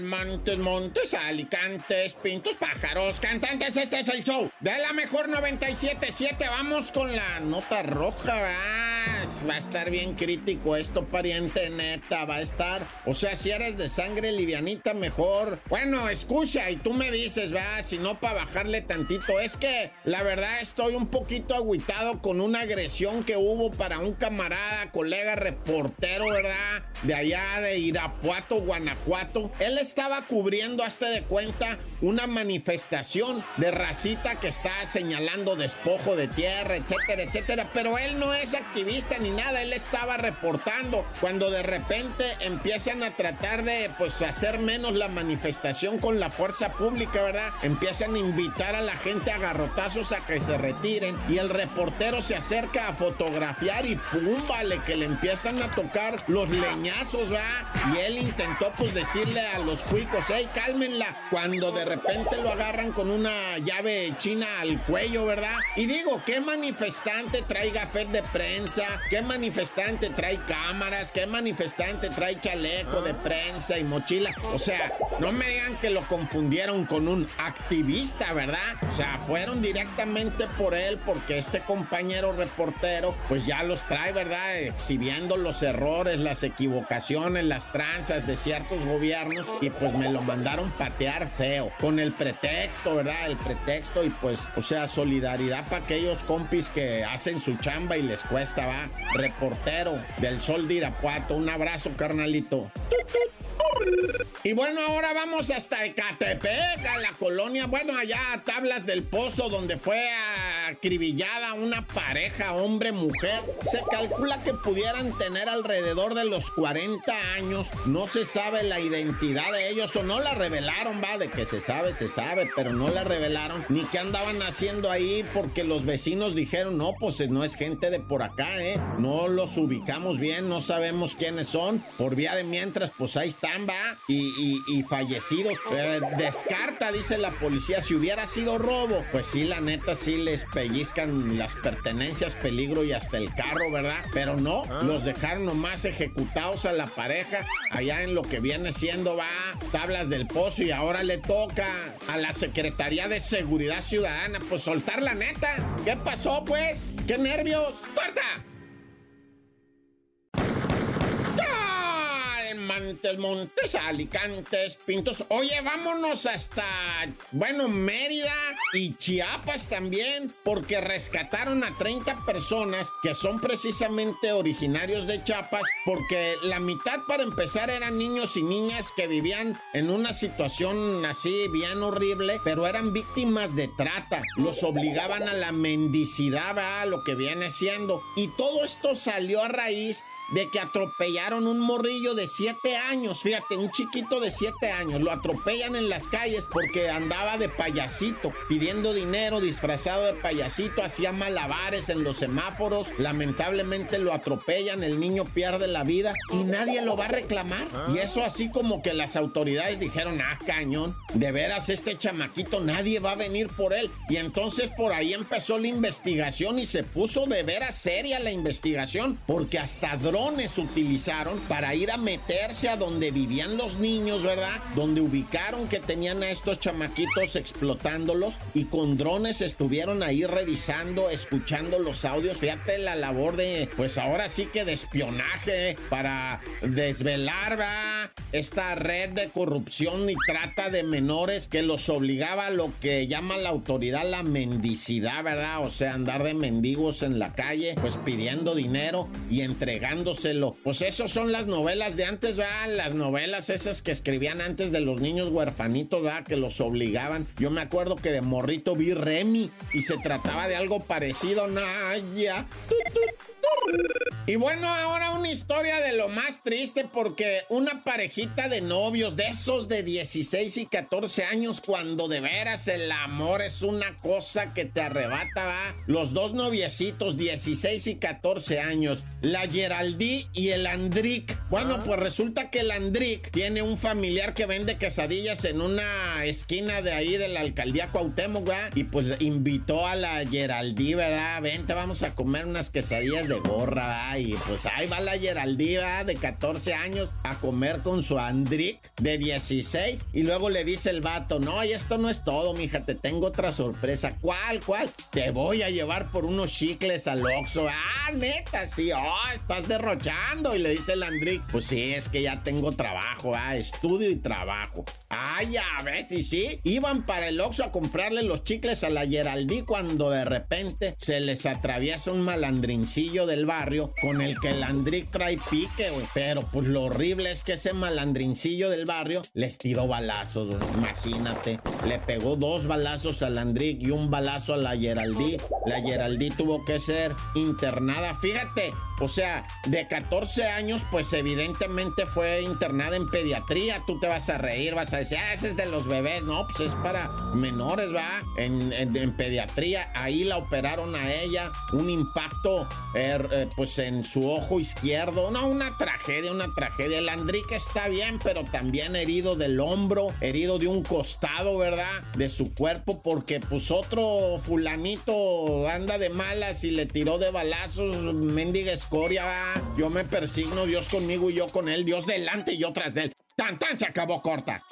Montes, Montes, Alicantes, Pintos, Pájaros, cantantes, este es el show de la mejor 97.7. Vamos con la nota roja, va a estar bien crítico esto, pariente neta, va a estar. O sea, si eres de sangre livianita, mejor. Bueno, escucha y tú me dices, va, si no para bajarle tantito. Es que la verdad estoy un poquito agüitado con una agresión que hubo para un camarada, colega reportero, ¿verdad? De allá de Irapuato, Guanajuato. Él estaba cubriendo hasta de cuenta una manifestación de racita que está señalando despojo de tierra, etcétera, etcétera. Pero él no es activista ni nada, él estaba reportando cuando de repente empiezan a tratar de pues hacer menos la manifestación con la fuerza pública, ¿verdad? Empiezan a invitar a la gente a garrotazos a que se retiren y el reportero se acerca a fotografiar y pum, vale, que le empiezan a tocar los leñazos, ¿verdad? Y él intentó pues decirle a los cuicos, hey, cálmenla, cuando de repente lo agarran con una llave china al cuello, ¿verdad? Y digo, ¿qué manifestante trae gafet de prensa? ¿Qué manifestante trae cámaras? ¿Qué manifestante trae chaleco de prensa y mochila? O sea, no me digan que lo confundieron con un activista, ¿verdad? O sea, fueron directamente por él porque este compañero reportero pues ya los trae, ¿verdad? Exhibiendo los errores, las equivocaciones, las tranzas de ciertos gobiernos y pues me lo mandaron patear feo con el pretexto, ¿verdad? El pretexto y pues, o sea, solidaridad para aquellos compis que hacen su chamba y les cuesta, Reportero del Sol de Irapuato, un abrazo, carnalito. Y bueno, ahora vamos hasta Ecatepec, a la colonia, bueno, allá a Tablas del Pozo, donde fue acribillada una pareja, hombre-mujer. Se calcula que pudieran tener alrededor de los 40 años. No se sabe la identidad de ellos o no la revelaron, va, de que se sabe, se sabe, pero no la revelaron. Ni qué andaban haciendo ahí porque los vecinos dijeron, no, pues no es gente de por acá, ¿eh? No los ubicamos bien, no sabemos quiénes son. Por vía de mientras, pues ahí están, va. Y, fallecidos. Eh, descarta, dice la policía, si hubiera sido robo, pues sí, la neta, sí les pellizcan las pertenencias, peligro y hasta el carro, ¿verdad? Pero no, ah. los dejaron nomás ejecutados a la pareja allá en lo que viene siendo, va, tablas del pozo y ahora le toca a la Secretaría de Seguridad Ciudadana, pues soltar la neta. ¿Qué pasó, pues? ¿Qué nervios? ¡Corta! Montes, Montes, Alicantes, Pintos. Oye, vámonos hasta, bueno, Mérida y Chiapas también, porque rescataron a 30 personas que son precisamente originarios de Chiapas, porque la mitad para empezar eran niños y niñas que vivían en una situación así bien horrible, pero eran víctimas de trata. Los obligaban a la mendicidad, a lo que viene siendo. Y todo esto salió a raíz de que atropellaron un morrillo de 7 años, fíjate, un chiquito de 7 años, lo atropellan en las calles porque andaba de payasito, pidiendo dinero, disfrazado de payasito, hacía malabares en los semáforos, lamentablemente lo atropellan, el niño pierde la vida y nadie lo va a reclamar. Y eso así como que las autoridades dijeron, ah, cañón, de veras este chamaquito nadie va a venir por él. Y entonces por ahí empezó la investigación y se puso de veras seria la investigación, porque hasta drogas utilizaron para ir a meterse donde vivían los niños, ¿verdad? Donde ubicaron que tenían a estos chamaquitos explotándolos y con drones estuvieron ahí revisando, escuchando los audios. Fíjate la labor de, pues ahora sí que de espionaje para desvelar, ¿va? Esta red de corrupción y trata de menores que los obligaba a lo que llama la autoridad la mendicidad, ¿verdad? O sea, andar de mendigos en la calle, pues pidiendo dinero y entregando pues esos son las novelas de antes, ¿verdad? Las novelas esas que escribían antes de los niños huerfanitos, ¿verdad? Que los obligaban. Yo me acuerdo que de morrito vi Remy y se trataba de algo parecido. Naya. Y bueno, ahora una historia de lo más triste porque una parejita de novios, de esos de 16 y 14 años, cuando de veras el amor es una cosa que te arrebata, va. Los dos noviecitos, 16 y 14 años, la Geraldí y el Andric. Bueno, ah. pues resulta que el Andric tiene un familiar que vende quesadillas en una esquina de ahí de la alcaldía Cuauhtémoc, ¿verdad? Y pues invitó a la Geraldí, ¿verdad? Vente, vamos a comer unas quesadillas de morra, y pues ahí va la Geraldina de 14 años a comer con su Andrick de 16 y luego le dice el vato, no, y esto no es todo, mija, te tengo otra sorpresa. ¿Cuál, cuál? Te voy a llevar por unos chicles al Oxxo. Ah, neta, sí, oh, estás derrochando. Y le dice el Andrick, pues sí, es que ya tengo trabajo, ah, estudio y trabajo. Ay, a ver, si sí, iban para el Oxxo a comprarle los chicles a la Geraldí cuando de repente se les atraviesa un malandrincillo del barrio el que el Andrick trae pique, güey. Pero pues lo horrible es que ese malandrincillo del barrio les tiró balazos, Imagínate, le pegó dos balazos al Andrick y un balazo a la Geraldí. La Geraldí tuvo que ser internada. Fíjate, o sea, de 14 años, pues evidentemente fue internada en pediatría. Tú te vas a reír, vas a decir, ah, ese es de los bebés. No, pues es para menores, ¿va? En, en, pediatría. Ahí la operaron a ella. Un impacto, er, eh, pues en su ojo izquierdo. No, una tragedia, una tragedia. El Andrique está bien, pero también herido del hombro, herido de un costado, ¿verdad? De su cuerpo, porque pues otro fulanito anda de malas y le tiró de balazos, mendigas yo me persigno, Dios conmigo y yo con él, Dios delante y yo tras de él. Tan, tan, se acabó corta.